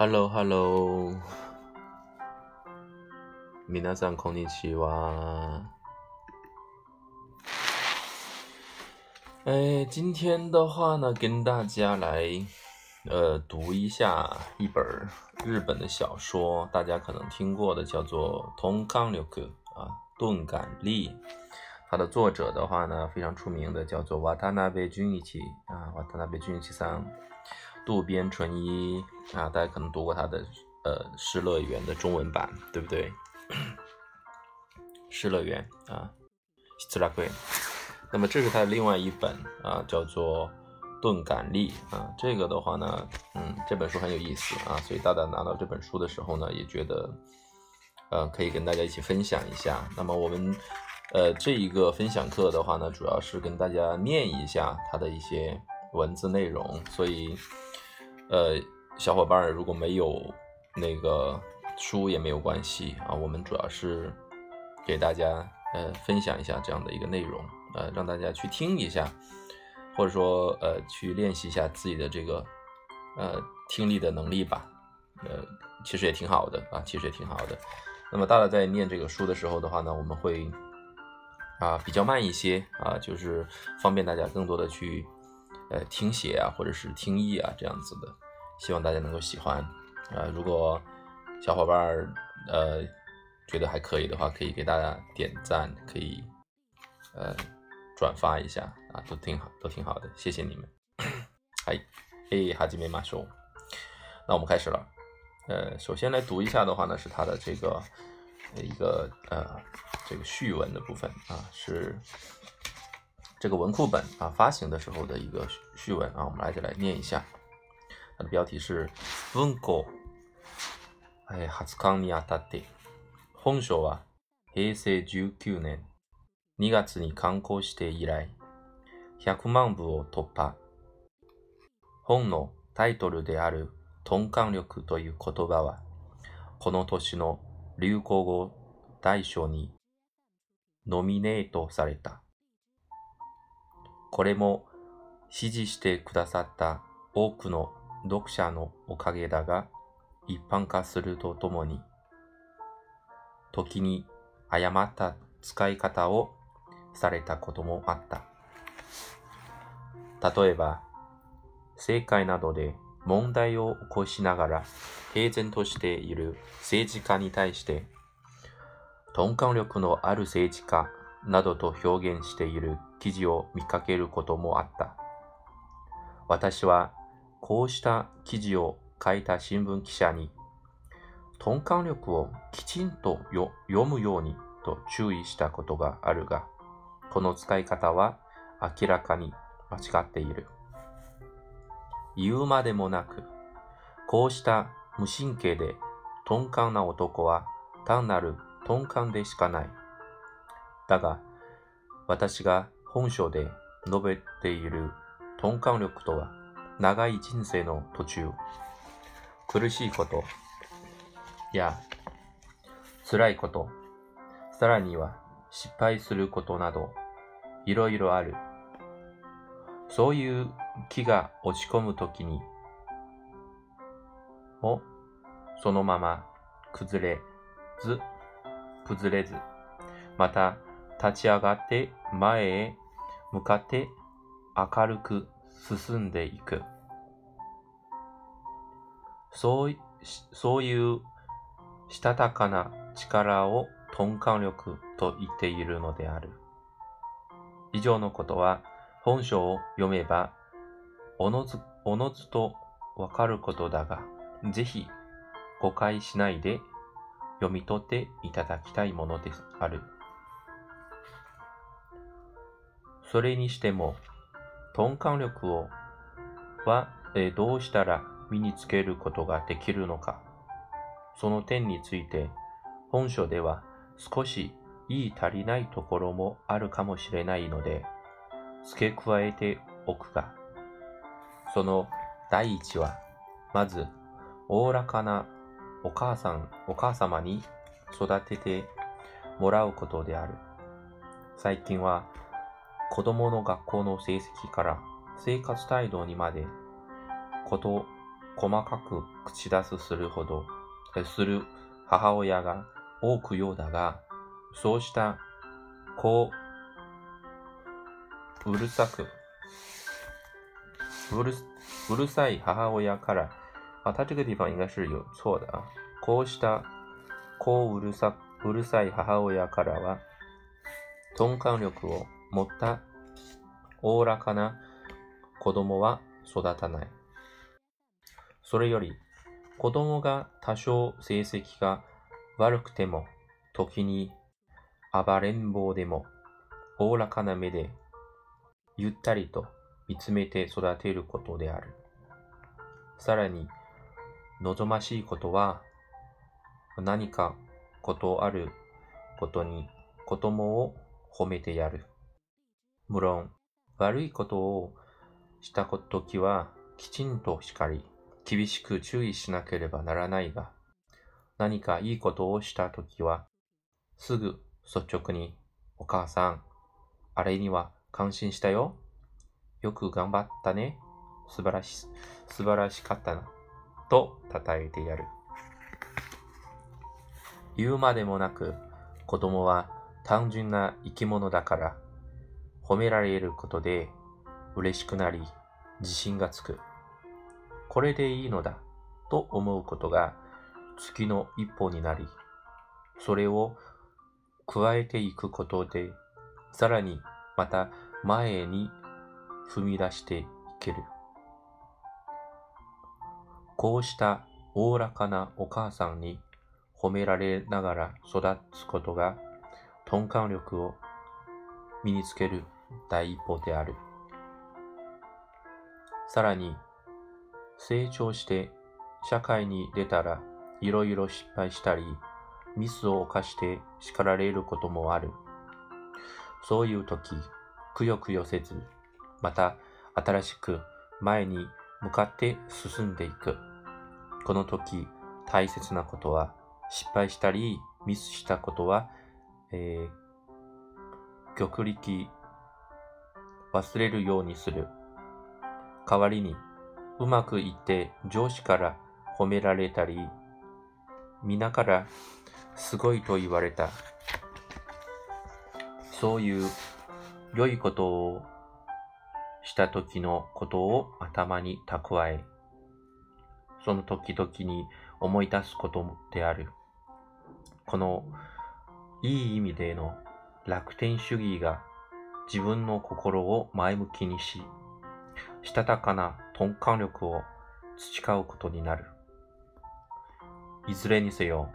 Hello Hello，皆さんこんにちは。哎，今天的话呢，跟大家来呃读一下一本日本的小说，大家可能听过的，叫做《通感力》啊，钝感力。它的作者的话呢，非常出名的，叫做瓦塔纳贝俊一起啊，瓦塔纳贝俊一起桑。 渡边淳一啊，大家可能读过他的呃《失乐园》的中文版，对不对？失乐园啊，斯拉贵。那么这是他的另外一本啊，叫做《钝感力》啊。这个的话呢，嗯，这本书很有意思啊，所以大家拿到这本书的时候呢，也觉得呃可以跟大家一起分享一下。那么我们呃这一个分享课的话呢，主要是跟大家念一下它的一些文字内容，所以。呃，小伙伴如果没有那个书也没有关系啊，我们主要是给大家呃分享一下这样的一个内容，呃，让大家去听一下，或者说呃去练习一下自己的这个呃听力的能力吧，呃，其实也挺好的啊，其实也挺好的。那么大家在念这个书的时候的话呢，我们会啊比较慢一些啊，就是方便大家更多的去。呃，听写啊，或者是听译啊，这样子的，希望大家能够喜欢啊。如果小伙伴儿呃觉得还可以的话，可以给大家点赞，可以呃转发一下啊，都挺好，都挺好的，谢谢你们。哎，嘿，哈基梅马修，那我们开始了。呃，首先来读一下的话呢，是它的这个一个呃这个序文的部分啊，是。这个文库本啊发行的时候的一个序文啊，我们来就来念一下。它的标题是“文庫”。え、発刊にあたって、本書は平成19年2月に刊行して以来、100万部を突破。本のタイトルである鈍感力という言葉は、この年の流行語大賞にノミネートされた。これも支持してくださった多くの読者のおかげだが、一般化するとともに、時に誤った使い方をされたこともあった。例えば、政界などで問題を起こしながら平然としている政治家に対して、鈍感力のある政治家などと表現している記事を見かけることもあった。私はこうした記事を書いた新聞記者に、鈍感力をきちんと読むようにと注意したことがあるが、この使い方は明らかに間違っている。言うまでもなく、こうした無神経で鈍感な男は単なる鈍感でしかない。だが、私が本書で述べている鈍感力とは、長い人生の途中、苦しいこと。や辛いこと、さらには失敗することなど、いろいろある。そういう気が落ち込むときに、もそのまま崩れず、崩れず、また立ち上がって前へ向かって明るく進んでいく。そうそういうしたたかな力を鈍感力と言っているのである。以上のことは本書を読めばおのずおのずとわかることだが、ぜひ誤解しないで読み取っていただきたいものである。それにしても、鈍感力をは、えどうしたら身につけることができるのか。その点について、本書では少し言い足りないところもあるかもしれないので、付け加えておくが、その第一は、まず、おおらかなお母さん、お母様に育ててもらうことである。最近は子供の学校の成績から生活態度にまでこと細かく口出すするほど、する母親が多くようだが、そうしたこう、うるさく、うるうるさい母親から、啊，他这个地方应该是有错的啊。こうしたこううるさうるさい母親からは、鈍感力を持ったおおらかな子供は育たない。それより、子供が多少成績が悪くても、時に暴れん坊でも、おおらかな目で、ゆったりと見つめて育てることである。さらに、望ましいことは、何かことあることに子供を褒めてやる。無論、悪いことをしたときはきちんと叱り、厳しく注意しなければならないが、何かいいことをしたときは、すぐ率直に、お母さん、あれには感心したよ。よく頑張ったね。素晴らし、素晴らしかったな。と称えてやる。言うまでもなく、子供は単純な生き物だから、褒められることで嬉しくなり、自信がつく。これでいいのだ、と思うことが月の一歩になり、それを加えていくことで、さらにまた前に踏み出していける。こうしたおおらかなお母さんに褒められながら育つことが、鈍感力を身につける第一歩である。さらに、成長して社会に出たらいろいろ失敗したり、ミスを犯して叱られることもある。そういう時、くよくよせず、また新しく前に向かって進んでいく。この時、大切なことは、失敗したり、ミスしたことは、えー、極力忘れるようにする。代わりに、うまくいって上司から褒められたり、皆からすごいと言われた。そういう良いことをした時のことを頭に蓄え、その時々に思い出すことである。このいい意味での楽天主義が自分の心を前向きにし、したたかな鈍感力を培うことになる。いずれにせよ、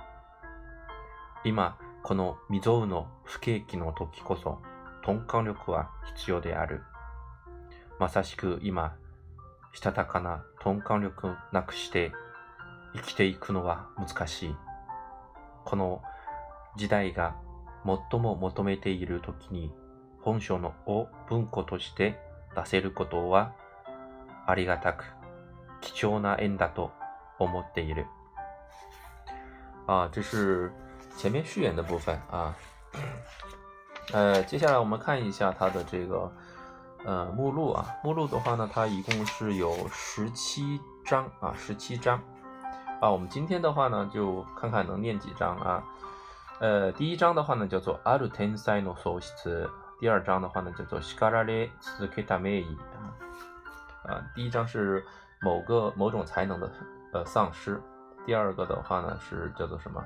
今、この未曾有の不景気の時こそ、鈍感力は必要である。まさしく今、したたかな鈍感力なくして生きていくのは難しい。この時代が最も求めている時に本書のを文庫として出せることはありがたく貴重な縁だと思っている。啊，这是前面序言的部分啊。呃，接下来我们看一下它的这个呃，目录啊，目录的话呢，它一共是有十七章啊，十七章啊。我们今天的话呢，就看看能念几章啊。呃，第一章的话呢，叫做ある天才の喪失。 第二章的话呢，叫做叱られ続けた名医啊。啊，第一章是某个某种才能的呃丧失。第二个的话呢，是叫做什么？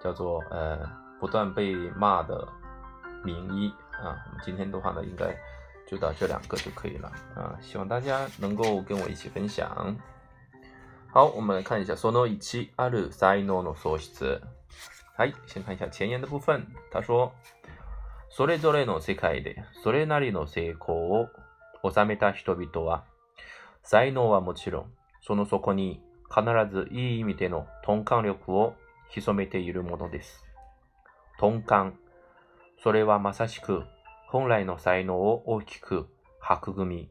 叫做呃不断被骂的名医啊。我们今天的话呢，应该。就到这两个就可以了啊！希望大家能够跟我一起分享。好，我们来看一下その一ある才能の喪失。はい、先看一下前言的部分。他说： それぞれの世界でそれなりの成功を収めた人々は、才能はもちろん、その底に必ずいい意味での鈍感力を潜めているものです。鈍感。それはまさしく本来の才能を大きく育み、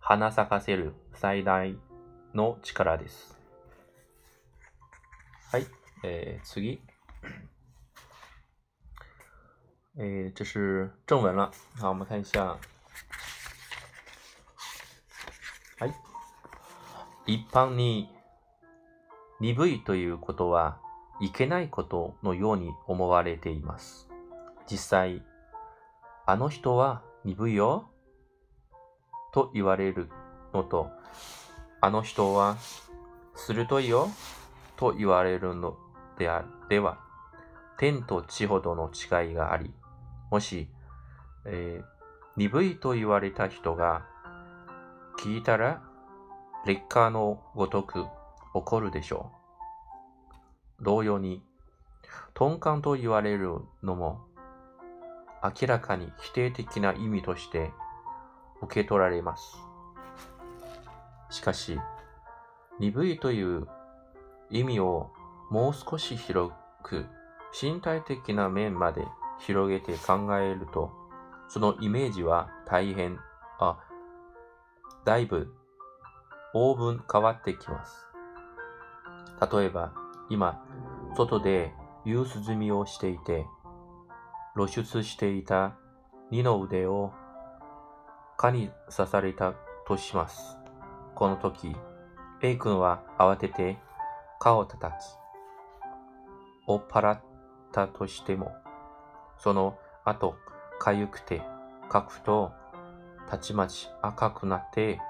花咲かせる最大の力です。はい、えー、次。えー、这是正文了。好，我们看一下。はい。一般に鈍いということはいけないことのように思われています。実際、あの人は鈍いよと言われるのと、あの人は鋭いよと言われるのであでは、天と地ほどの違いがあり、もし、えー、鈍いと言われた人が聞いたら劣化のごとく怒るでしょう。同様に、鈍感と言われるのも明らかに否定的な意味として受け取られます。しかし、鈍いという意味をもう少し広く身体的な面まで広げて考えると、そのイメージは大変、あ、だいぶ、大分変わってきます。例えば、今、外で夕涼みをしていて、露出していた二の腕を蚊に刺されたとします。この時、A 君は慌てて蚊を叩き、追っ払ったとしても、その後、痒くて書くと、たちまち赤くなって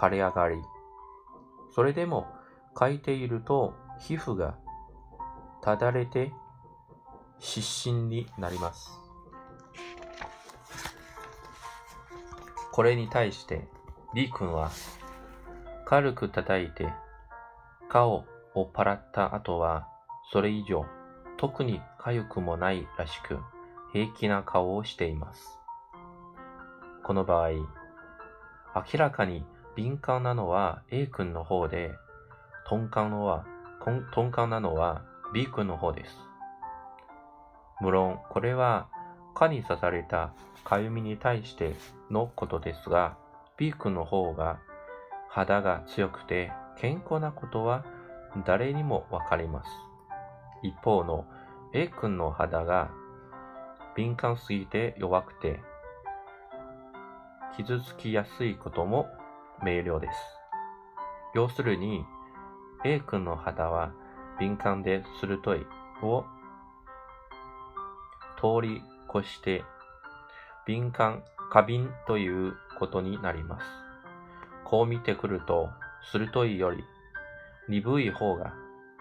腫れ上がり、それでも書いていると皮膚がただれて失神になります。これに対して、リ君は、軽く叩いて、顔を払った後は、それ以上、特に痒くもないらしく、平気な顔をしています。この場合、明らかに敏感なのは A 君の方で、鈍感のは、鈍感なのは B 君の方です。無論、これは蚊に刺されたかゆみに対してのことですが、B 君の方が肌が強くて健康なことは誰にもわかります。一方の A 君の肌が敏感すぎて弱くて傷つきやすいことも明瞭です。要するに A 君の肌は敏感で鋭いを通り越して敏感、過敏ということになります。こう見てくると、鋭いより鈍い方が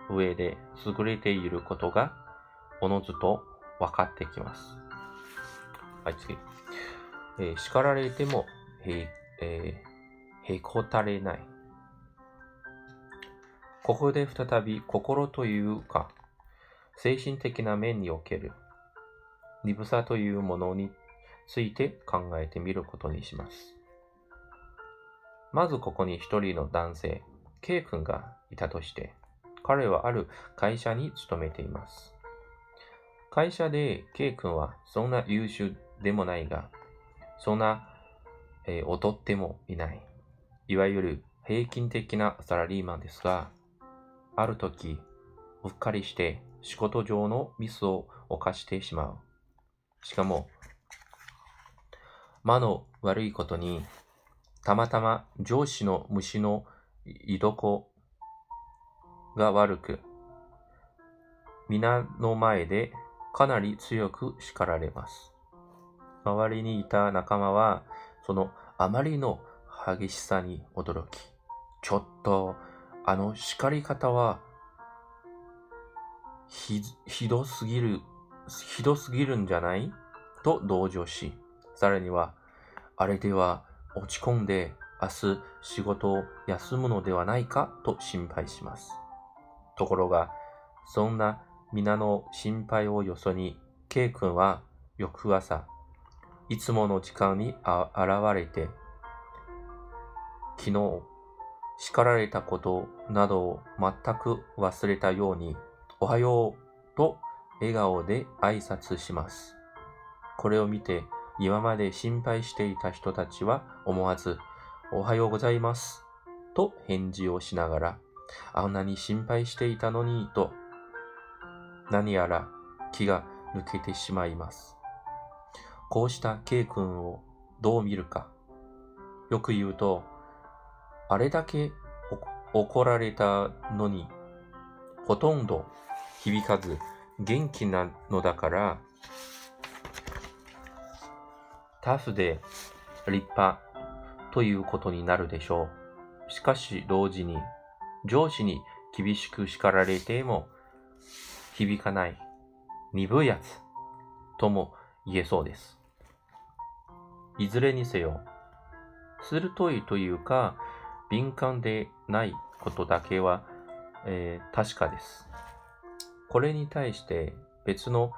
上で優れていることがおのずと分かってきます。はい、次。えー、叱られてもへ、えー、へこたれない。ここで再び心というか、精神的な面における鈍さというものについて考えてみることにします。まずここに一人の男性、K 君がいたとして、彼はある会社に勤めています。会社で K 君はそんな優秀でもないが、そんな、えー、劣ってもいない。いわゆる平均的なサラリーマンですが、ある時、うっかりして仕事上のミスを犯してしまう。しかも、間の悪いことに、たまたま上司の虫の居所が悪く、皆の前でかなり強く叱られます。周りにいた仲間は、そのあまりの激しさに驚き、ちょっと、あの叱り方は、ひ、ひどすぎるひどすぎるんじゃない？と同情し、さらには、あれでは落ち込んで明日仕事を休むのではないか？と心配します。ところが、そんな皆の心配をよそに、K 君は翌朝、いつもの時間に現れて、昨日叱られたことなどを全く忘れたように、おはようと笑顔で挨拶します。これを見て、今まで心配していた人たちは思わず、おはようございます。と返事をしながら、あんなに心配していたのに、と、何やら気が抜けてしまいます。こうした K 君をどう見るか。よく言うと、あれだけ怒られたのに、ほとんど響かず元気なのだから、タフで立派ということになるでしょう。しかし同時に上司に厳しく叱られても響かない鈍いやつとも言えそうです。いずれにせよ、鋭いというか敏感でないことだけは、えー確かです。これに対して別の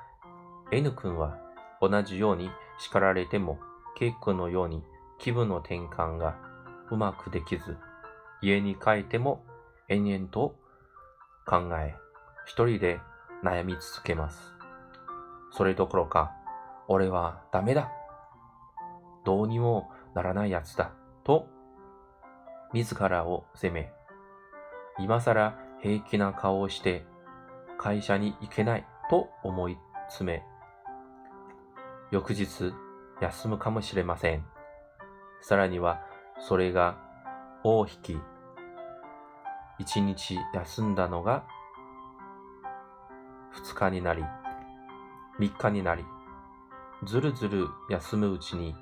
N 君は同じように叱られても K 君のように気分の転換がうまくできず、家に帰っても延々と考え、一人で悩み続けます。それどころか、俺はダメだ。どうにもならないやつだ。と、自らを責め、今更平気な顔をして会社に行けないと思い詰め、翌日休むかもしれません。さらにはそれが大引き、一日休んだのが二日になり、三日になり、ずるずる休むうちに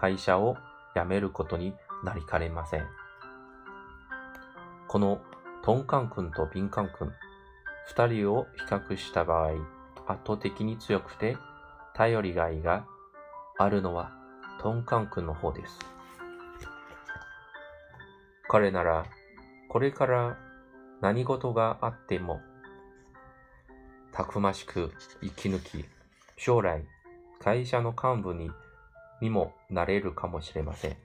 会社を辞めることになりかねません。このトンカン君とビンカン君、二人を比較した場合、圧倒的に強くて頼りがいがあるのはトンカン君の方です。彼なら、これから何事があっても、たくましく生き抜き、将来会社の幹部ににもなれるかもしれません。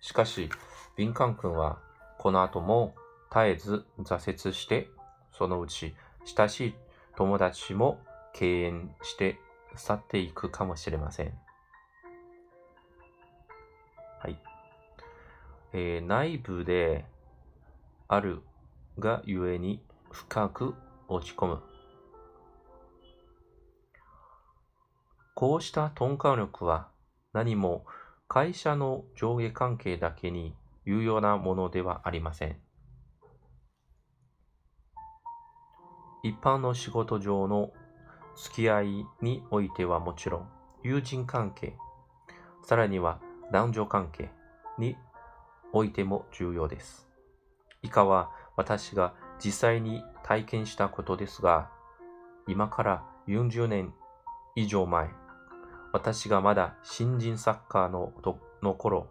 しかし、ビンカン君はこの後も絶えず挫折して、そのうち親しい友達も敬遠して去っていくかもしれません。はい。えー内部であるがゆえに深く落ち込む。こうした鈍感力は何も会社の上下関係だけに有用なものではありません。一般の仕事上の付き合いにおいてはもちろん、友人関係、さらには男女関係においても重要です。以下は私が実際に体験したことですが、今から40年以上前、私がまだ新人サッカーのの頃、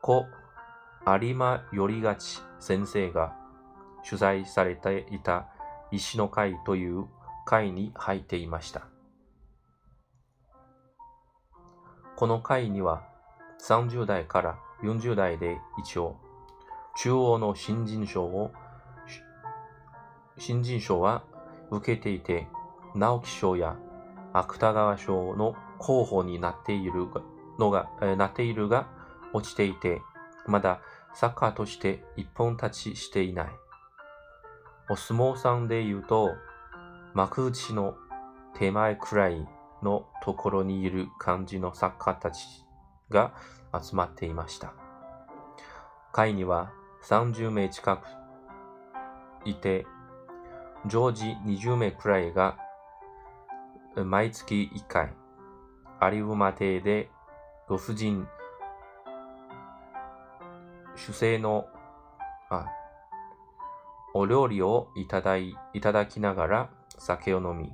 故有馬頼がち先生が取材されていた石の会という会に入っていました。この会には30代から40代で一応中央の新人賞を新人賞は受けていて直木賞や芥川賞の候補になっているのが、えーなっているが落ちていてまだサッカーとして一本立ちしていない。お相撲さんで言うと幕内の手前くらいのところにいる感じの作家たちが集まっていました。会には30名近くいて、常時20名くらいが毎月1回、有馬亭でご婦人主制のあお料理をいただいいただきながら酒を飲み、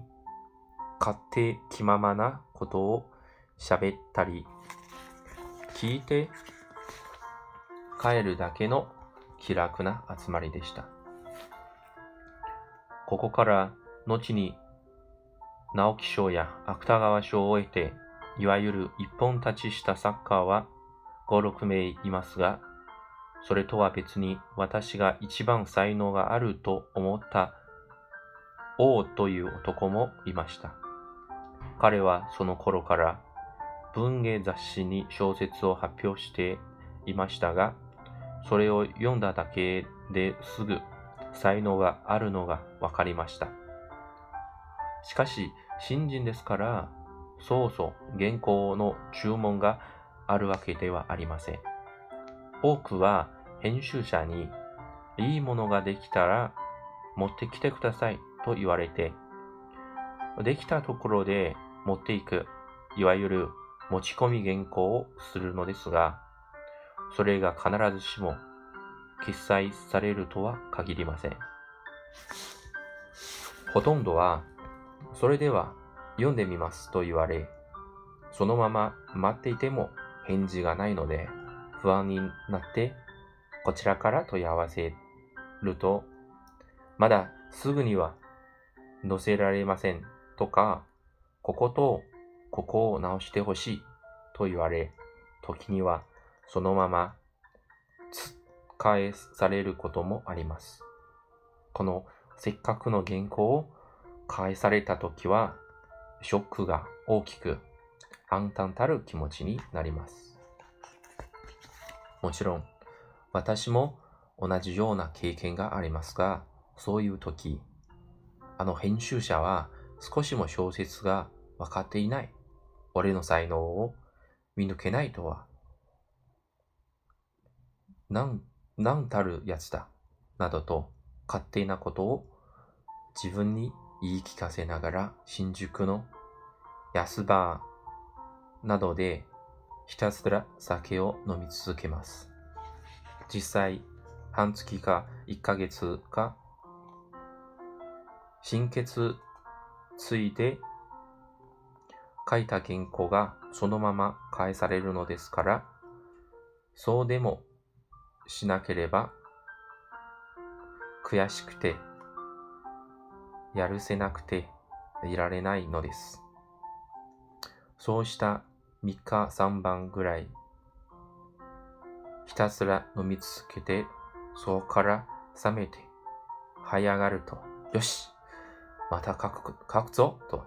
勝手気ままなことを喋ったり、聞いて帰るだけの気楽な集まりでした。ここから後に直木賞や芥川賞を得て、いわゆる一本立ちしたサッカーは5、6名いますが、それとは別に私が一番才能があると思った王という男もいました。彼はその頃から文芸雑誌に小説を発表していましたが、それを読んだだけですぐ才能があるのが分かりました。しかし、新人ですから、そうそう原稿の注文があるわけではありません。多くは編集者にいいものができたら持ってきてくださいと言われて、できたところで持っていく、いわゆる持ち込み原稿をするのですが、それが必ずしも記載されるとは限りません。ほとんどは、それでは読んでみますと言われ、そのまま待っていても返事がないので、不安になってこちらから問い合わせると、まだすぐには載せられませんとか、こことここを直してほしいと言われ、時にはそのまま返されることもあります。このせっかくの原稿を返された時は、ショックが大きく暗淡たる気持ちになります。もちろん、私も同じような経験がありますが、そういう時、あの編集者は少しも小説が分かっていない。俺の才能を見抜けないとは。なん、なんたるやつだ。などと勝手なことを自分に言い聞かせながら新宿の安バーなどでひたすら酒を飲み続けます。実際、半月か1ヶ月か心血ついで書いた原稿がそのまま返されるのですから、そうでもしなければ悔しくてやるせなくていられないのです。そうした3日3晩ぐらいひたすら飲み続けてそこから冷めて這い上がるとよしまた書く書くぞと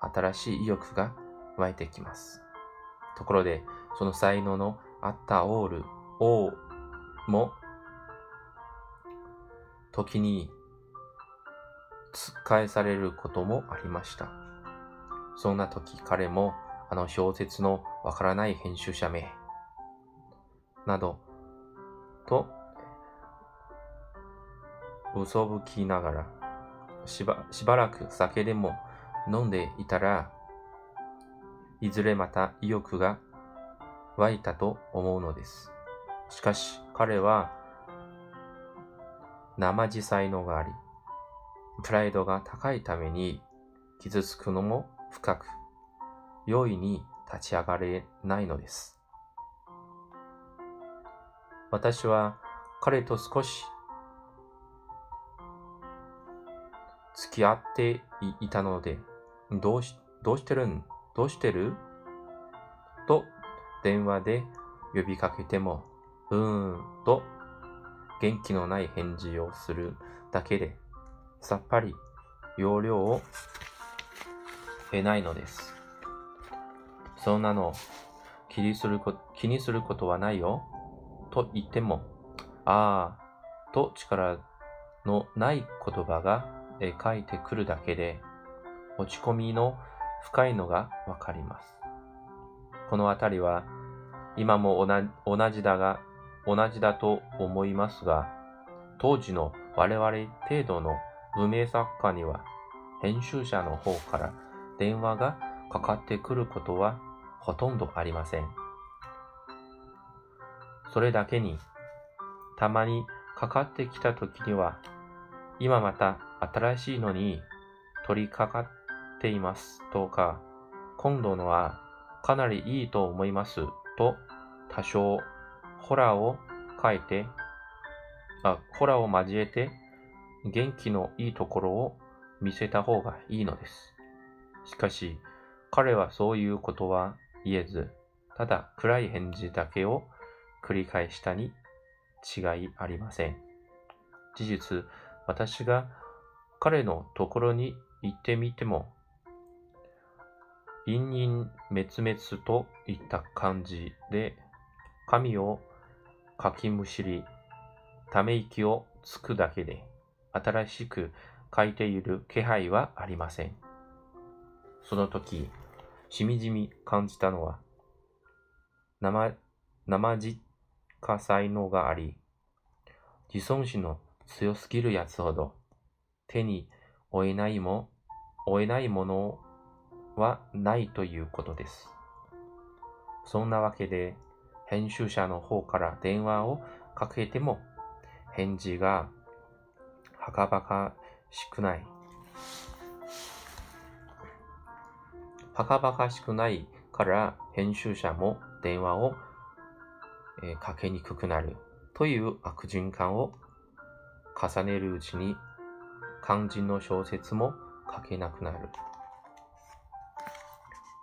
新しい意欲が湧いてきます。ところで、その才能のあったオール、王も、時に返されることもありました。そんな時彼もあの小説のわからない編集者名などと嘘吹きながらしばしばらく酒でも飲んでいたら、いずれまた意欲が湧いたと思うのです。しかし彼は生地才能があり、プライドが高いために傷つくのも深く、容易に立ち上がれないのです。私は彼と少し付き合っていたので、どうし、どうしてるんどうしてる？と電話で呼びかけても、うーんと元気のない返事をするだけで、さっぱり容量を得ないのです。そんなの気にするこ気にすることはないよと言っても、ああと力のない言葉が書いてくるだけで、落ち込みの深いのがわかります。このあたりは今も同じだが、同じだと思いますが、当時の我々程度の無名作家には、編集者の方から電話がかかってくることはほとんどありません。それだけに、たまにかかってきた時には、今また新しいのに取り掛かっていますとか、今度のはかなりいいと思いますと多少ホラーを書いて、あ、ホラーを交えて元気のいいところを見せた方がいいのです。しかし、彼はそういうことは言えず、ただ暗い返事だけを繰り返したに違いありません。事実、私が彼のところに行ってみても陰陰滅滅といった感じで、神をかきむしり、ため息をつくだけで、新しく書いている気配はありません。その時、しみじみ感じたのは、生、生じ、か才能があり、自尊心の強すぎるやつほど手に負えないも、負えないものはないということです。そんなわけで、編集者の方から電話をかけても、返事がはかばかしくない。はかばかしくないから編集者も電話を、え、かけにくくなるという悪循環を重ねるうちに肝心の小説も書けなくなる。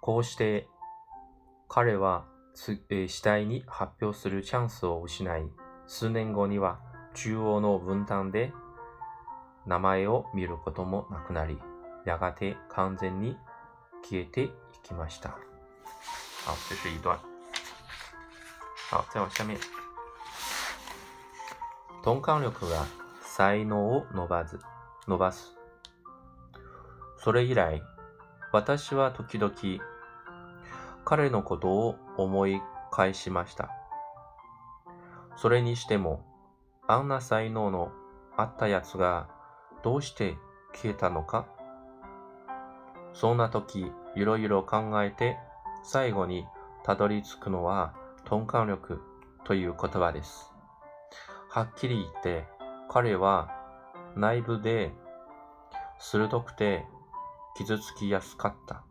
こうして彼は次第に発表するチャンスを失い、数年後には中央の分担で名前を見ることもなくなり、やがて完全に消えていきました。好，这是一段。好，再往下面。鈍感力が才能を伸ばず、伸ばす。それ以来、私は時々彼のことを思い返しました。それにしても、あんな才能のあったやつがどうして消えたのか？そんな時、いろいろ考えて、最後にたどり着くのは、鈍感力という言葉です。はっきり言って、彼は内部で鋭くて傷つきやすかった。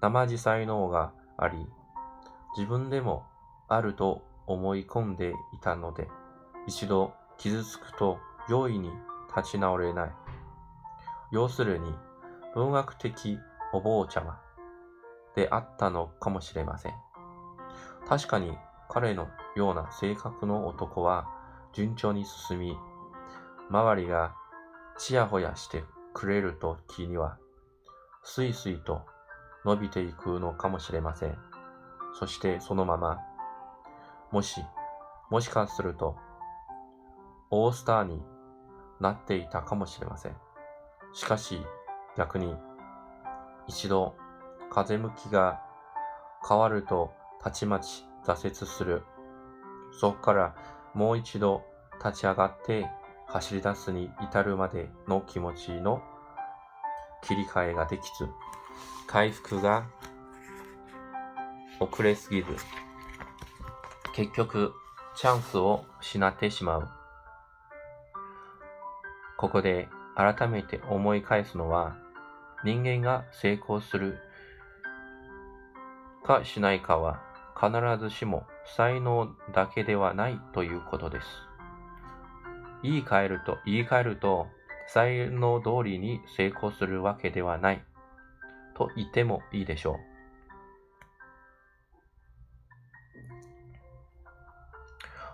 生地才能があり、自分でもあると思い込んでいたので、一度傷つくと容易に立ち直れない。要するに、文学的お坊ちゃまであったのかもしれません。確かに彼のような性格の男は順調に進み、周りがちやほやしてくれるときには、すいすいと伸びていくのかもしれません。そしてそのまま、もし、もしかすると、オースターになっていたかもしれません。しかし、逆に、一度、風向きが変わると、たちまち挫折する。そこからもう一度立ち上がって走り出すに至るまでの気持ちの切り替えができず、回復が遅れすぎず、結局チャンスを失ってしまう。ここで改めて思い返すのは、人間が成功するかしないかは必ずしも才能だけではないということです。言い換えると、言い換えると、才能通りに成功するわけではないと言ってもいいでしょう。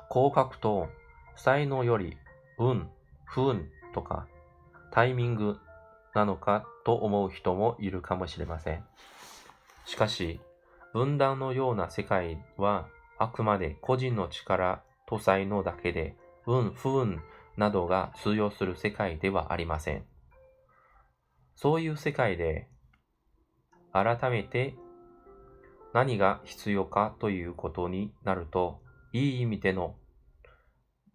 こう書くと、才能より運、不運とかタイミングなのかと思う人もいるかもしれません。しかし、分断のような世界はあくまで個人の力と才能だけで運、不運などが通用する世界ではありません。そういう世界で改めて何が必要かということになると、いい意味での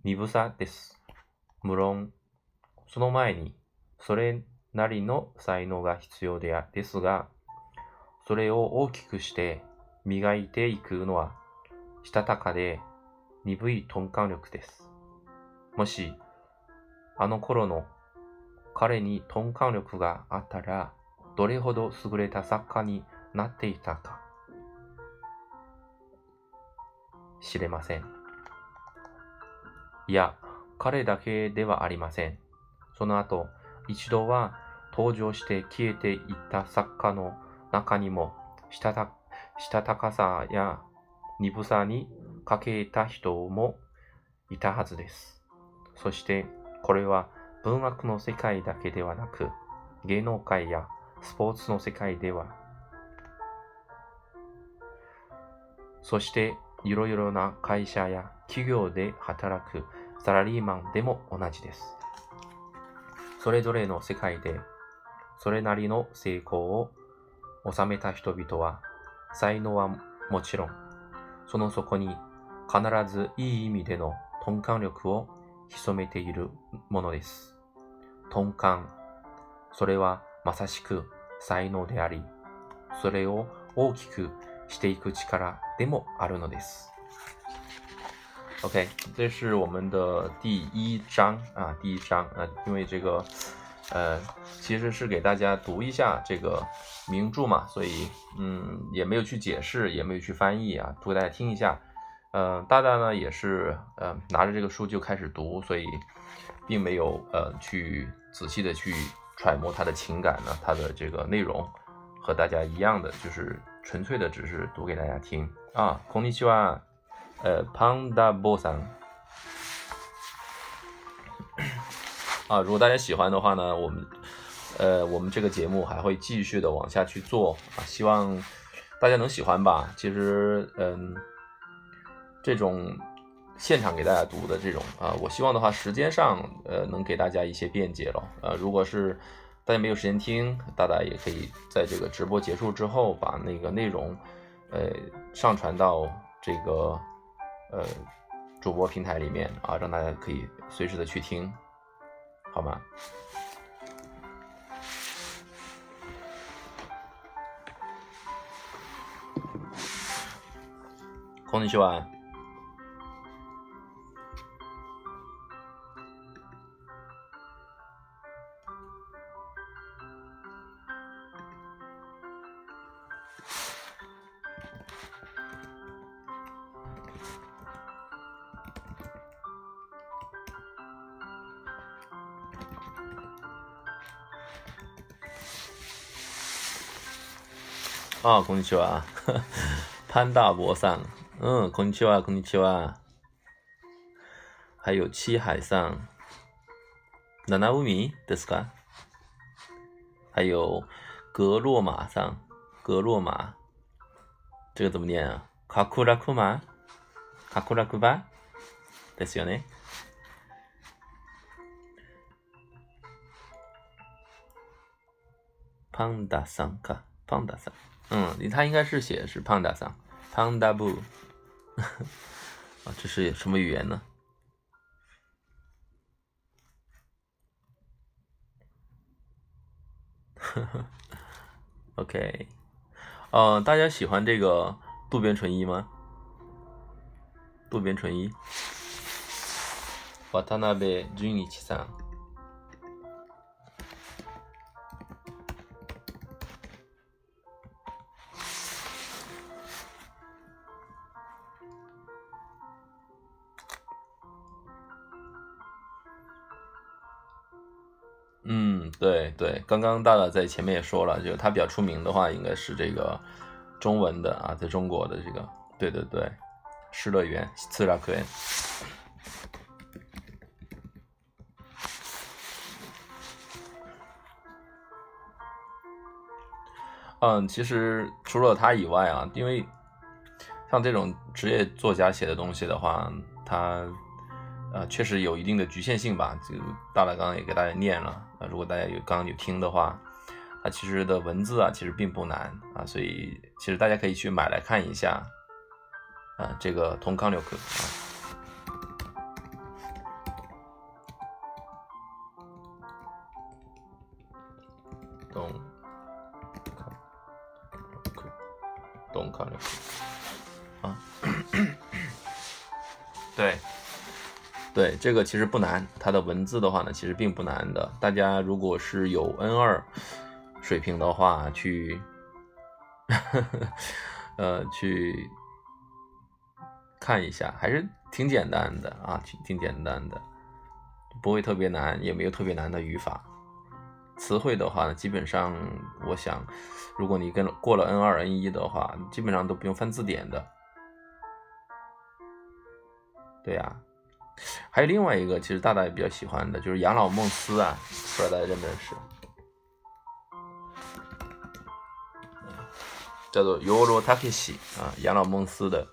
鈍さです。無論、その前にそれなりの才能が必要でですが、それを大きくして磨いていくのは、したたかで鈍い鈍感力です。もし、あの頃の彼に鈍感力があったら、どれほど優れた作家になっていたか、知れません。いや、彼だけではありません。その後、一度は登場して消えていった作家の中にも、したたしたたかさや鈍さに欠けた人もいたはずです。そして、これは文学の世界だけではなく、芸能界やスポーツの世界では、そしていろいろな会社や企業で働くサラリーマンでも同じです。それぞれの世界でそれなりの成功を収めた人々は才能はもちろん、その底に必ずいい意味での鈍感力を潜めているものです。鈍感。それはまさしく才能であり、それを大きくしていく力でもあるのです。OK，这是我们的第一章啊，第一章啊，因为这个呃，其实是给大家读一下这个名著嘛，所以嗯，也没有去解释，也没有去翻译啊，读给大家听一下。嗯，大大呢也是呃拿着这个书就开始读，所以并没有呃去仔细的去揣摩他的情感呢，他的这个内容和大家一样的，就是纯粹的只是读给大家听啊。空尼奇哇。呃，胖达波桑啊，如果大家喜欢的话呢，我们呃，我们这个节目还会继续的往下去做啊，希望大家能喜欢吧。其实，嗯，这种现场给大家读的这种啊，我希望的话，时间上呃能给大家一些便捷了。呃，如果是大家没有时间听，大大也可以在这个直播结束之后把那个内容呃上传到这个。呃，主播平台里面啊，让大家可以随时的去听，好吗？こんにちは。 あ、こんにちは。パンダボーさん。うん、こんにちは、こんにちは。还有七海さん。七海ですか？はい、グローマさん。グローマ个怎么念啊カクラクマカクラクバですよね。パンダさんか。パンダさん。嗯，他应该是写的是胖大桑，胖大布，啊，这是什么语言呢？呵 呵？OK，呃，大家喜欢这个渡边淳一吗？渡边淳一，渡辺淳一。さん。对对，刚刚大大在前面也说了，就他比较出名的话，应该是这个中文的啊，在中国的这个，对对对，失乐园，自然可园。嗯，其实除了他以外啊，因为像这种职业作家写的东西的话，他。呃，确实有一定的局限性吧。就大大刚刚也给大家念了如果大家有刚刚有听的话，它其实的文字啊，其实并不难啊，所以其实大家可以去买来看一下啊。这个同康六克啊，东康六克，东康六克啊，对。对，这个其实不难，它的文字的话呢，其实并不难的。大家如果是有 N 二水平的话，去，呃，去看一下，还是挺简单的啊，挺挺简单的，不会特别难，也没有特别难的语法。词汇的话呢，基本上我想，如果你跟过了 N 二 N 一的话，基本上都不用翻字典的。对呀。还有另外一个，其实大大也比较喜欢的，就是养老梦思啊，不知道大家认不认识？叫做尤罗塔克西啊，养老梦思的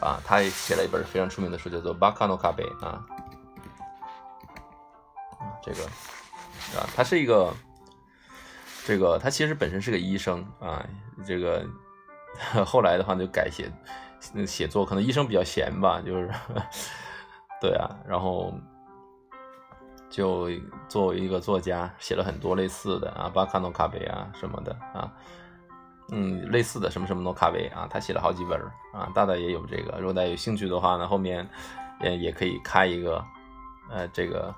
啊，他也写了一本非常出名的书，叫做《巴卡诺卡贝》啊，这个啊，他是一个这个他其实本身是个医生啊，这个 后来的话就改写。写作，可能医生比较闲吧，就是对啊，然后就作为一个作家，写了很多类似的啊，巴卡诺卡贝啊什么的啊，嗯，类似的什么什么诺卡贝啊，他写了好几本啊，大大也有这个，如果大家有兴趣的话呢，后面也也可以开一个呃这个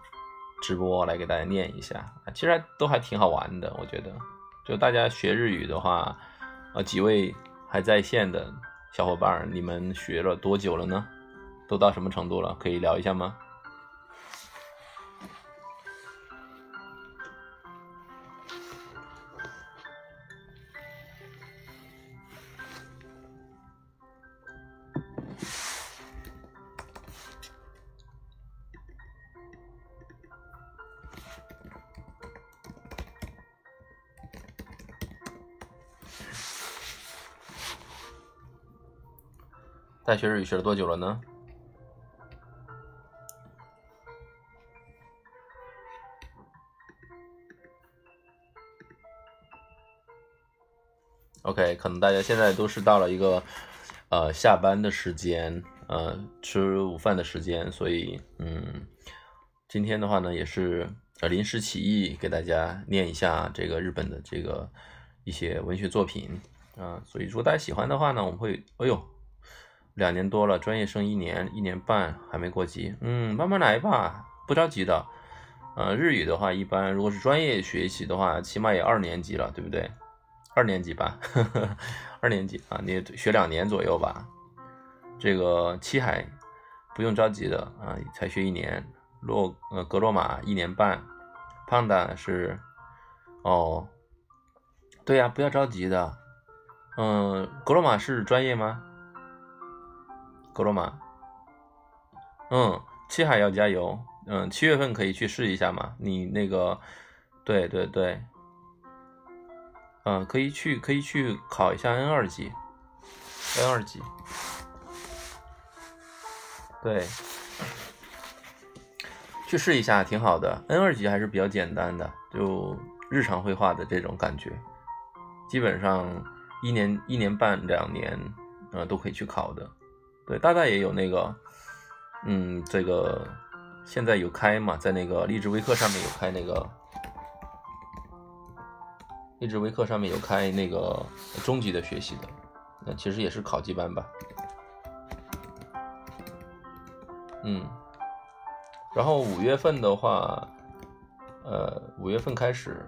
直播来给大家念一下，其实都还挺好玩的，我觉得，就大家学日语的话，呃，几位还在线的。小伙伴，你们学了多久了呢？都到什么程度了？可以聊一下吗？在学日语学了多久了呢？OK，可能大家现在都是到了一个呃下班的时间，呃吃午饭的时间，所以嗯，今天的话呢也是呃临时起意给大家念一下这个日本的这个一些文学作品啊，所以如果大家喜欢的话呢，我们会，哎呦。两年多了，专业生一年一年半还没过级，嗯，慢慢来吧，不着急的。呃，日语的话，一般如果是专业学习的话，起码也二年级了，对不对？二年级吧，呵呵二年级啊，你学两年左右吧。这个七海不用着急的啊，才学一年。洛呃格洛玛一年半，胖达是哦，对呀，不要着急的。嗯，格洛玛是专业吗？格罗马，嗯，七海要加油，嗯，七月份可以去试一下嘛？你那个，对对对，嗯，可以去可以去考一下 N 二级，N 二级，对，去试一下挺好的，N 二级还是比较简单的，就日常绘画的这种感觉，基本上一年一年半两年，呃，都可以去考的。对，大概也有那个，嗯，这个现在有开嘛，在那个励志微课上面有开那个，励志微课上面有开那个中级的学习的，那其实也是考级班吧，嗯，然后五月份的话，呃，五月份开始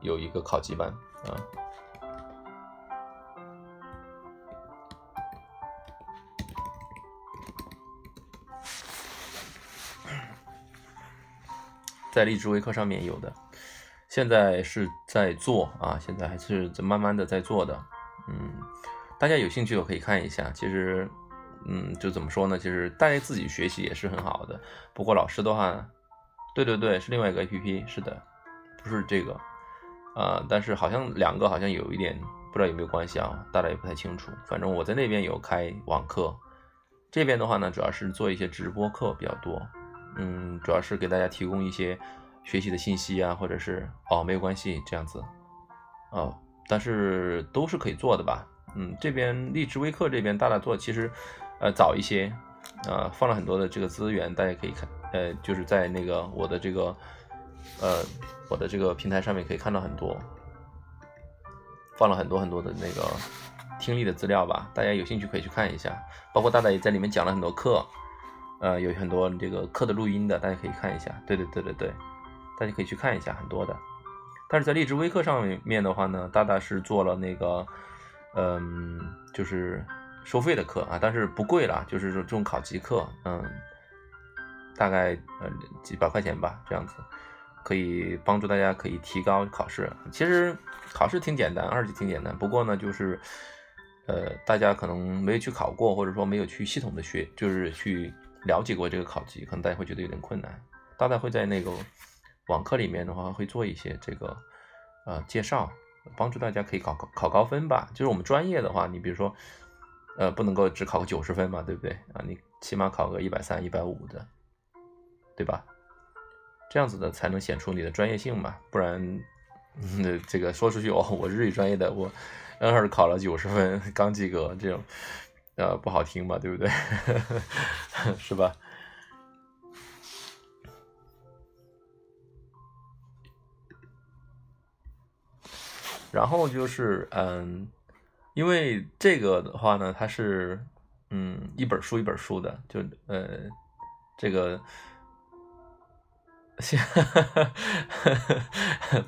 有一个考级班啊。在励志微课上面有的，现在是在做啊，现在还是在慢慢的在做的，嗯，大家有兴趣的可以看一下。其实，嗯，就怎么说呢？其实大家自己学习也是很好的。不过老师的话，对对对，是另外一个 APP，是的，不是这个，啊，但是好像两个好像有一点不知道有没有关系啊，大家也不太清楚。反正我在那边有开网课，这边的话呢，主要是做一些直播课比较多。嗯，主要是给大家提供一些学习的信息啊，或者是哦没有关系这样子，哦，但是都是可以做的吧？嗯，这边励志微课这边大大做，其实呃早一些，呃放了很多的这个资源，大家可以看，呃就是在那个我的这个呃我的这个平台上面可以看到很多，放了很多很多的那个听力的资料吧，大家有兴趣可以去看一下，包括大大也在里面讲了很多课。呃，有很多这个课的录音的，大家可以看一下。对对对对对，大家可以去看一下，很多的。但是在励志微课上面的话呢，大大是做了那个，嗯，就是收费的课啊，但是不贵啦，就是说这种考级课，嗯，大概呃几百块钱吧，这样子可以帮助大家可以提高考试。其实考试挺简单，二级挺简单，不过呢，就是呃大家可能没有去考过，或者说没有去系统的学，就是去。了解过这个考级，可能大家会觉得有点困难。大概会在那个网课里面的话，会做一些这个呃介绍，帮助大家可以考考高分吧。就是我们专业的话，你比如说呃不能够只考个九十分嘛，对不对啊？你起码考个一百三、一百五的，对吧？这样子的才能显出你的专业性嘛。不然那 这个说出去哦，我日语专业的，我 N 二考了九十分，刚及格，这种呃不好听嘛，对不对？是吧？然后就是嗯，因为这个的话呢，它是嗯一本书一本书的，就呃这个。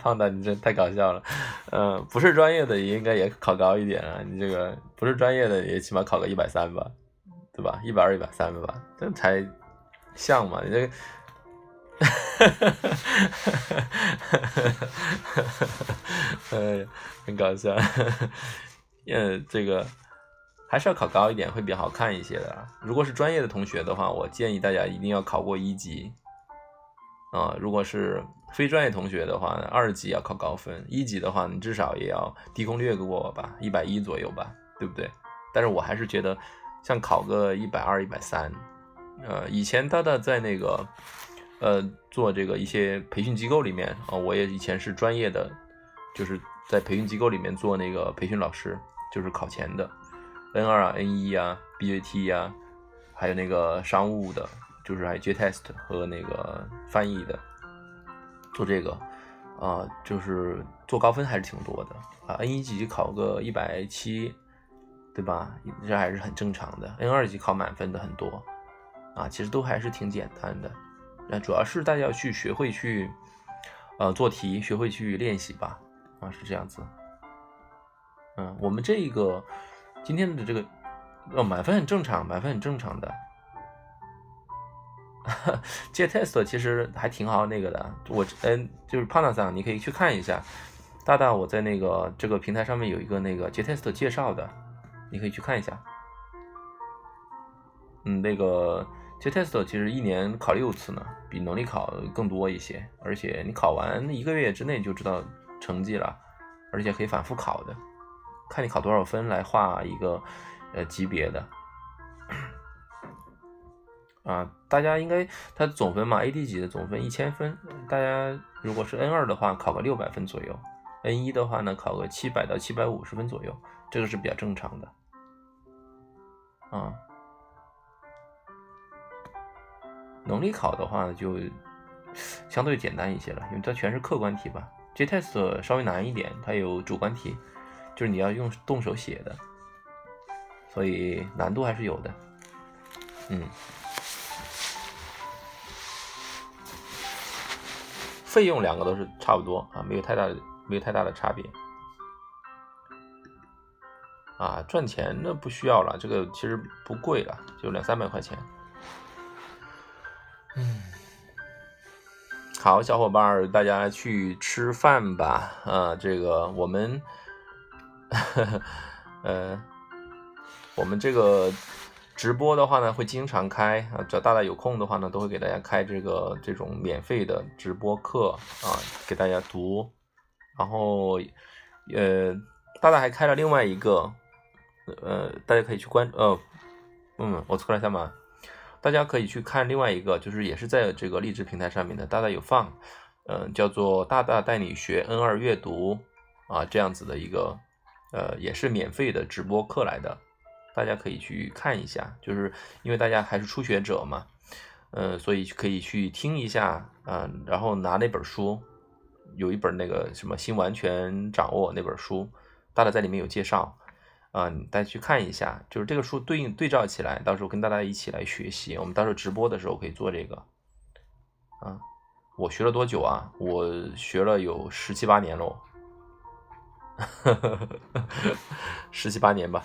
胖大，你这太搞笑了。嗯，不是专业的也应该也考高一点啊。你这个不是专业的也起码考个一百三吧，对吧？一百二、一百三吧，这才像嘛。你这个，哎，很搞笑。嗯，这个还是要考高一点会比较好看一些的。如果是专业的同学的话，我建议大家一定要考过一级。啊，如果是非专业同学的话，二级要考高分，一级的话，你至少也要低空略过吧，一百一左右吧，对不对？但是我还是觉得，像考个一百二、一百三，呃，以前大大在那个，呃，做这个一些培训机构里面啊，我也以前是专业的，就是在培训机构里面做那个培训老师，就是考前的，N 二啊、N 一啊、BJT 呀，还有那个商务的。就是还 J test 和那个翻译的，做这个啊，就是做高分还是挺多的啊。N 一级考个一百七，对吧？这还是很正常的。N 二级考满分的很多啊，其实都还是挺简单的。那主要是大家要去学会去呃做题，学会去练习吧啊，是这样子。嗯，我们这个今天的这个呃满分很正常，满分很正常的。J test 其实还挺好那个的，我嗯就是胖大桑，你可以去看一下。大大我在那个这个平台上面有一个那个 J test 介绍的，你可以去看一下。嗯，那个 J test 其实一年考六次呢，比能力考更多一些，而且你考完一个月之内就知道成绩了，而且可以反复考的，看你考多少分来画一个呃级别的。啊，大家应该它总分嘛，AD 级的总分一千分。大家如果是 N 二的话，考个六百分左右；N 一的话呢，考个七百到七百五十分左右，这个是比较正常的。啊，能力考的话就相对简单一些了，因为它全是客观题吧。J test 稍微难一点，它有主观题，就是你要用动手写的，所以难度还是有的。嗯。费用两个都是差不多啊，没有太大的没有太大的差别啊。赚钱那不需要了，这个其实不贵了，就两三百块钱。好，小伙伴儿，大家去吃饭吧啊！这个我们，呃，我们这个。直播的话呢，会经常开啊，只要大大有空的话呢，都会给大家开这个这种免费的直播课啊，给大家读。然后，呃，大大还开了另外一个，呃，大家可以去关，呃，嗯，我出来一下嘛，大家可以去看另外一个，就是也是在这个励志平台上面的，大大有放，嗯，叫做大大带你学 N 二阅读啊，这样子的一个，呃，也是免费的直播课来的。大家可以去看一下，就是因为大家还是初学者嘛，嗯，所以可以去听一下，嗯，然后拿那本书，有一本那个什么新完全掌握那本书，大大在里面有介绍，啊，大家去看一下，就是这个书对应对照起来，到时候跟大家一起来学习，我们到时候直播的时候可以做这个，啊，我学了多久啊？我学了有十七八年喽，十七八年吧。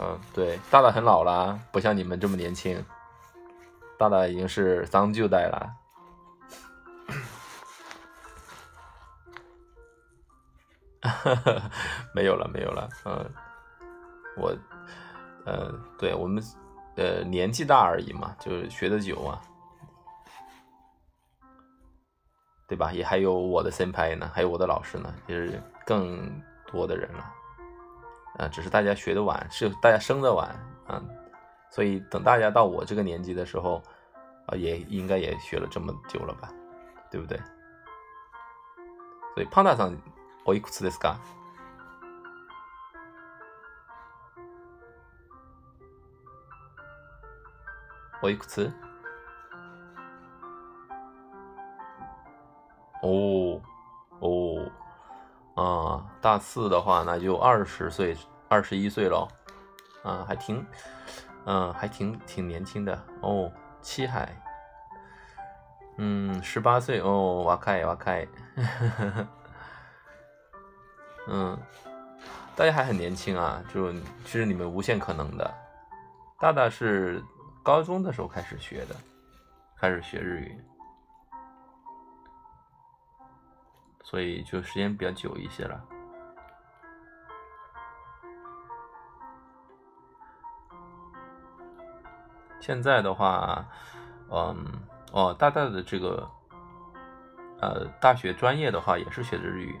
嗯，对，大大很老了，不像你们这么年轻。大大已经是三舅代了。哈 哈没有了，没有了。嗯，我，呃，对我们，呃，年纪大而已嘛，就是学的久嘛，对吧？也还有我的先拍呢，还有我的老师呢，就是更多的人了。啊，只是大家学的晚，是大家生的晚啊，所以等大家到我这个年纪的时候，啊，也应该也学了这么久了吧，对不对？所以胖大嫂おいくつですか？おいくつ？哦哦啊，大四的话那就二十岁，二十一岁喽，啊，还挺，嗯，还挺挺年轻的哦。七海，嗯，十八岁哦，瓦开瓦开， 嗯，大家还很年轻啊，就其实你们无限可能的。大大是高中的时候开始学的，开始学日语。所以就时间比较久一些了。现在的话，嗯，哦，大大的这个，呃，大学专业的话也是学的日语，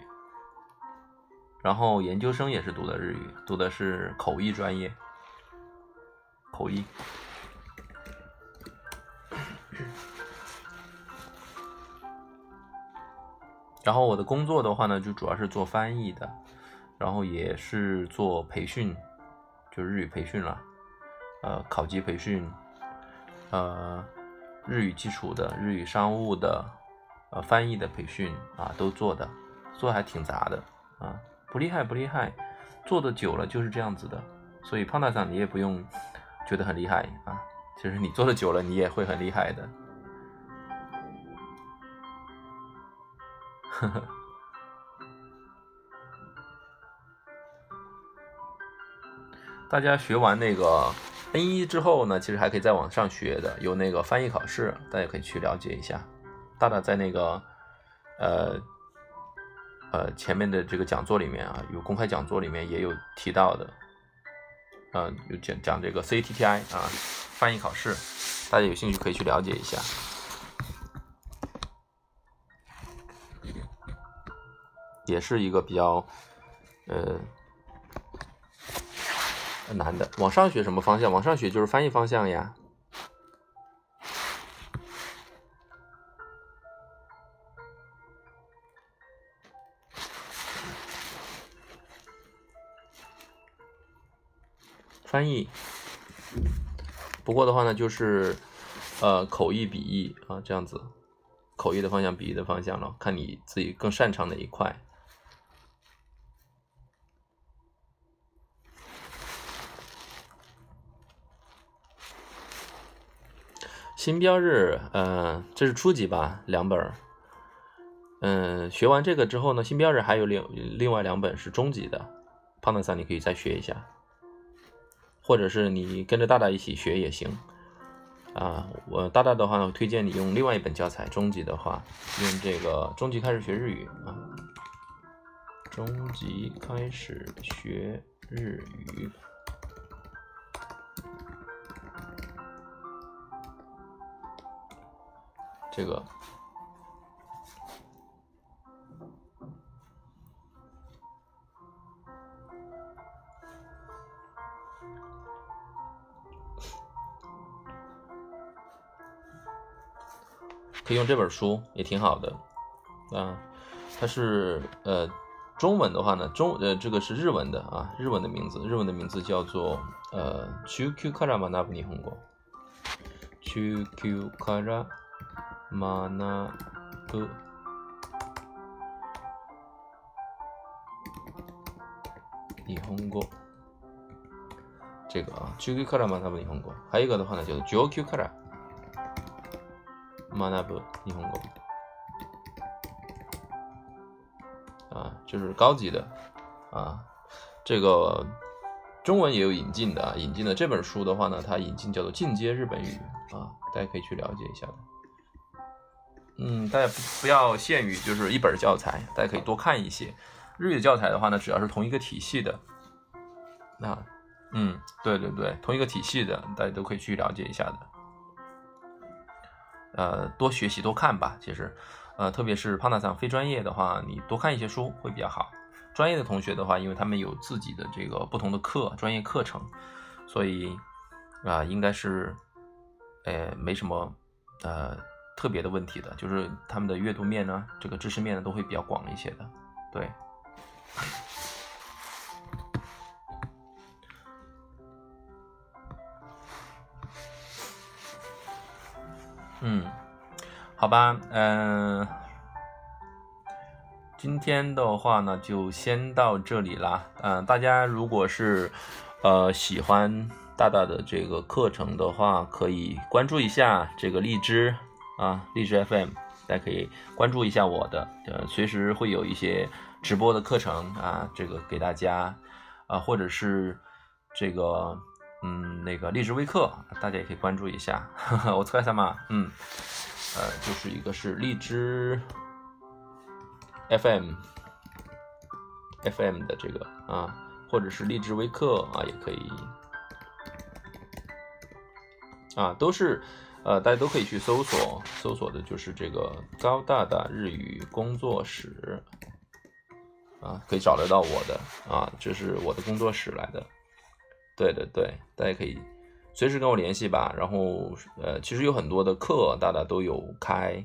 然后研究生也是读的日语，读的是口译专业，口译。然后我的工作的话呢，就主要是做翻译的，然后也是做培训，就日语培训了，呃，考级培训，呃，日语基础的、日语商务的，呃，翻译的培训啊，都做的，做的还挺杂的啊，不厉害不厉害，做的久了就是这样子的，所以胖大长你也不用觉得很厉害啊，其实你做的久了，你也会很厉害的。呵呵，大家学完那个 N 一之后呢，其实还可以再往上学的，有那个翻译考试，大家可以去了解一下。大大在那个呃呃前面的这个讲座里面啊，有公开讲座里面也有提到的，呃，有讲讲这个 CTTI 啊翻译考试，大家有兴趣可以去了解一下。也是一个比较，呃，难的。往上学什么方向？往上学就是翻译方向呀。翻译。不过的话呢，就是呃，口译、笔译啊，这样子。口译的方向，笔译的方向了，看你自己更擅长哪一块。新标日，嗯，这是初级吧，两本嗯，学完这个之后呢，新标日还有另另外两本是中级的，胖蛋桑你可以再学一下，或者是你跟着大大一起学也行，啊，我大大的话呢，推荐你用另外一本教材，中级的话用这个中级开始学日语啊，中级开始学日语。这个可以用这本书，也挺好的啊。它是呃中文的话呢，中呃这个是日文的啊，日文的名字，日文的名字叫做呃 QQ 卡拉马纳布尼红国，QQ 卡拉。マナブ日本語这个啊，中級から学ぶ日本語。还有一个的话呢，就是上級から 学ぶ日本語。啊，就是高级的啊。这个中文也有引进的啊，引进的这本书的话呢，它引进叫做进阶日本语啊，大家可以去了解一下的。嗯，大家不不要限于就是一本教材，大家可以多看一些日语教材的话呢，只要是同一个体系的，那，嗯，对对对，同一个体系的，大家都可以去了解一下的。呃，多学习多看吧，其实，呃，特别是胖大桑非专业的话，你多看一些书会比较好。专业的同学的话，因为他们有自己的这个不同的课，专业课程，所以啊，应该是，呃，没什么，呃。特别的问题的，就是他们的阅读面呢，这个知识面呢，都会比较广一些的，对。嗯，好吧，嗯，今天的话呢，就先到这里啦。嗯，大家如果是呃喜欢大大的这个课程的话，可以关注一下这个荔枝啊，荔枝 FM，大家可以关注一下我的，呃，随时会有一些直播的课程啊，这个给大家啊，或者是这个。嗯，那个荔枝微课，大家也可以关注一下。我猜一下嘛，嗯，呃，就是一个是荔枝 FM，FM 的这个啊，或者是荔枝微课啊，也可以啊，都是呃，大家都可以去搜索，搜索的就是这个高大的日语工作室啊，可以找得到我的啊，这是我的工作室来的。对对对，大家可以随时跟我联系吧。然后，呃，其实有很多的课，大家都有开，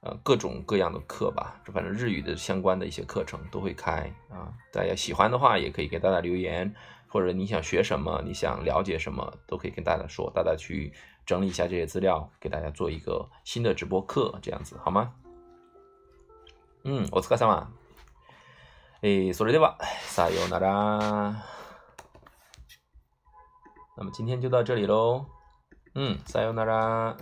呃，各种各样的课吧。反正日语的相关的一些课程都会开啊。大家喜欢的话，也可以给大家留言，或者你想学什么，你想了解什么，都可以跟大家说。大家去整理一下这些资料，给大家做一个新的直播课，这样子好吗？嗯，お疲れ様。え、それではさようなら。 那么今天就到这里喽，嗯，さよなら。